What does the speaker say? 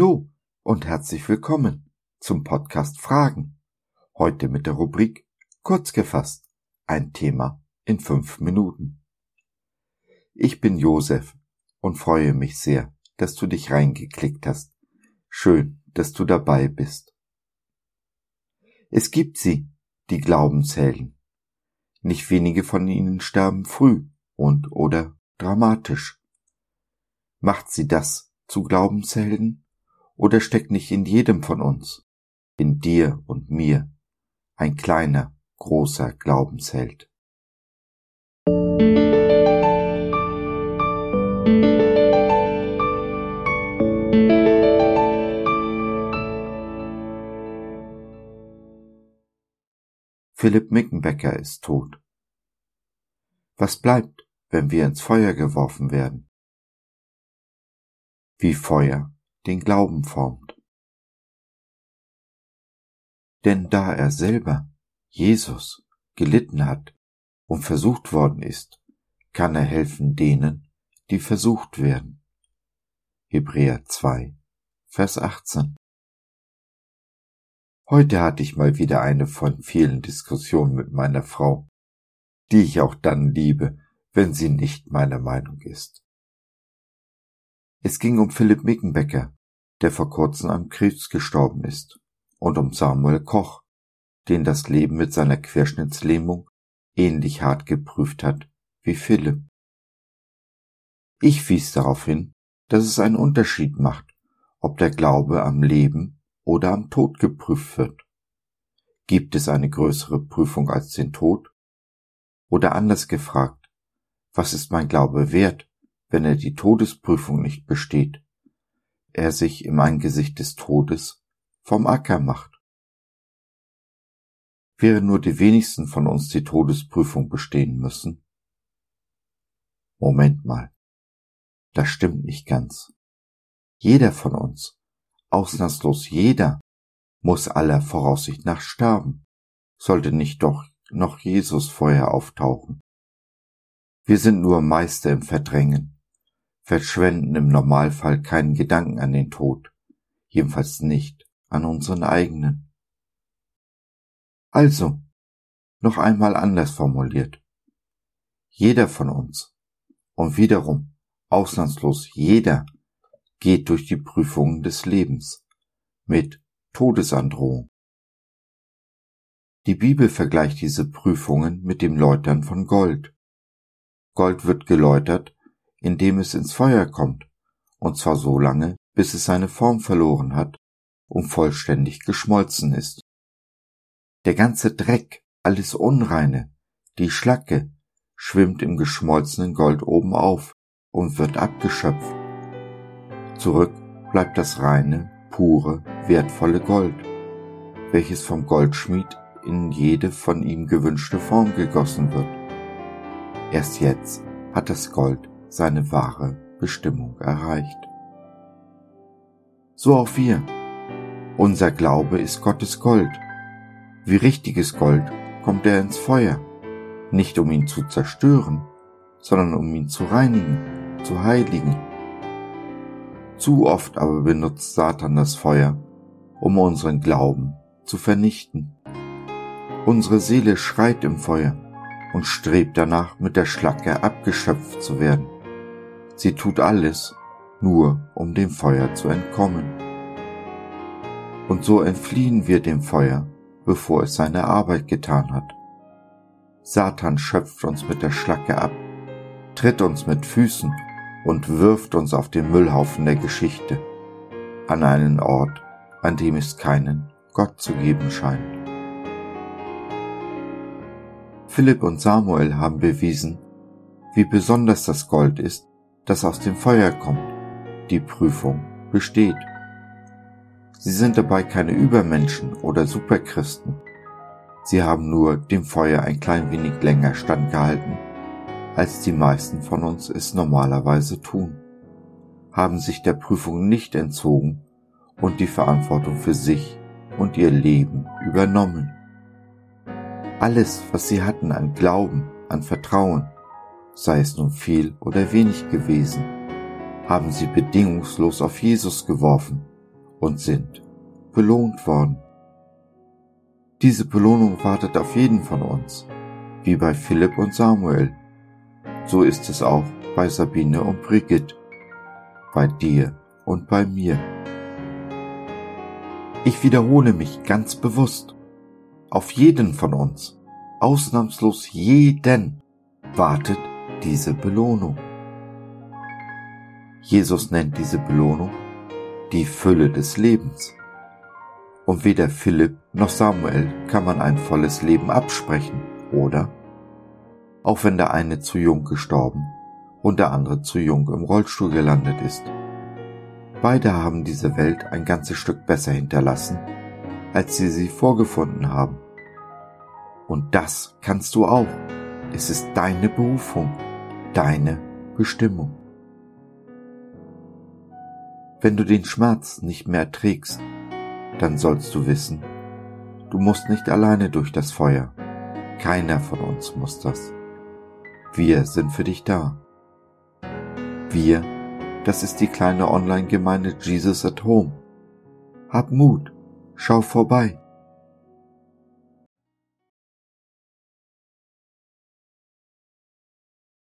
Hallo und herzlich willkommen zum Podcast Fragen. Heute mit der Rubrik Kurz gefasst. Ein Thema in fünf Minuten. Ich bin Josef und freue mich sehr, dass du dich reingeklickt hast. Schön, dass du dabei bist. Es gibt sie, die Glauben zählen. Nicht wenige von ihnen sterben früh und oder dramatisch. Macht sie das zu Glaubenshelden? Oder steckt nicht in jedem von uns, in dir und mir, ein kleiner, großer Glaubensheld? Philipp Mickenbecker ist tot. Was bleibt, wenn wir ins Feuer geworfen werden? Wie Feuer den Glauben formt. Denn da er selber, Jesus, gelitten hat und versucht worden ist, kann er helfen denen, die versucht werden. Hebräer 2, Vers 18. Heute hatte ich mal wieder eine von vielen Diskussionen mit meiner Frau, die ich auch dann liebe, wenn sie nicht meiner Meinung ist. Es ging um Philipp Mickenbecker, der vor kurzem an Krebs gestorben ist, und um Samuel Koch, den das Leben mit seiner Querschnittslähmung ähnlich hart geprüft hat wie Philipp. Ich wies darauf hin, dass es einen Unterschied macht, ob der Glaube am Leben oder am Tod geprüft wird. Gibt es eine größere Prüfung als den Tod? Oder anders gefragt, was ist mein Glaube wert, wenn er die Todesprüfung nicht besteht, er sich im Angesicht des Todes vom Acker macht. Wären nur die wenigsten von uns die Todesprüfung bestehen müssen? Moment mal, das stimmt nicht ganz. Jeder von uns, ausnahmslos jeder, muss aller Voraussicht nach sterben, sollte nicht doch noch Jesus vorher auftauchen. Wir sind nur Meister im Verdrängen, verschwenden im Normalfall keinen Gedanken an den Tod, jedenfalls nicht an unseren eigenen. Also, noch einmal anders formuliert. Jeder von uns und wiederum ausnahmslos jeder geht durch die Prüfungen des Lebens mit Todesandrohung. Die Bibel vergleicht diese Prüfungen mit dem Läutern von Gold. Gold wird geläutert, indem es ins Feuer kommt, und zwar so lange, bis es seine Form verloren hat und vollständig geschmolzen ist. Der ganze Dreck, alles Unreine, die Schlacke, schwimmt im geschmolzenen Gold oben auf und wird abgeschöpft. Zurück bleibt das reine, pure, wertvolle Gold, welches vom Goldschmied in jede von ihm gewünschte Form gegossen wird. Erst jetzt hat das Gold seine wahre Bestimmung erreicht. So auch wir. Unser Glaube ist Gottes Gold. Wie richtiges Gold kommt er ins Feuer, nicht um ihn zu zerstören, sondern um ihn zu reinigen, zu heiligen. Zu oft aber benutzt Satan das Feuer, um unseren Glauben zu vernichten. Unsere Seele schreit im Feuer und strebt danach, mit der Schlacke abgeschöpft zu werden. Sie tut alles, nur um dem Feuer zu entkommen. Und so entfliehen wir dem Feuer, bevor es seine Arbeit getan hat. Satan schöpft uns mit der Schlacke ab, tritt uns mit Füßen und wirft uns auf den Müllhaufen der Geschichte, an einen Ort, an dem es keinen Gott zu geben scheint. Philipp und Samuel haben bewiesen, wie besonders das Gold ist, das aus dem Feuer kommt. Die Prüfung besteht. Sie sind dabei keine Übermenschen oder Superchristen. Sie haben nur dem Feuer ein klein wenig länger standgehalten, als die meisten von uns es normalerweise tun, haben sich der Prüfung nicht entzogen und die Verantwortung für sich und ihr Leben übernommen. Alles, was sie hatten an Glauben, an Vertrauen, sei es nun viel oder wenig gewesen, haben sie bedingungslos auf Jesus geworfen und sind belohnt worden. Diese Belohnung wartet auf jeden von uns, wie bei Philipp und Samuel. So ist es auch bei Sabine und Brigitte, bei dir und bei mir. Ich wiederhole mich ganz bewusst. Auf jeden von uns, ausnahmslos jeden, wartet diese Belohnung. Jesus nennt diese Belohnung die Fülle des Lebens und weder Philipp noch Samuel kann man ein volles Leben absprechen, oder? Auch wenn der eine zu jung gestorben und der andere zu jung im Rollstuhl gelandet ist. Beide haben diese Welt ein ganzes Stück besser hinterlassen, als sie sie vorgefunden haben. Und das kannst du auch. Es ist deine Berufung, deine Bestimmung. Wenn du den Schmerz nicht mehr trägst, dann sollst du wissen, du musst nicht alleine durch das Feuer. Keiner von uns muss das. Wir sind für dich da. Wir, das ist die kleine Online-Gemeinde Jesus at Home. Hab Mut, schau vorbei.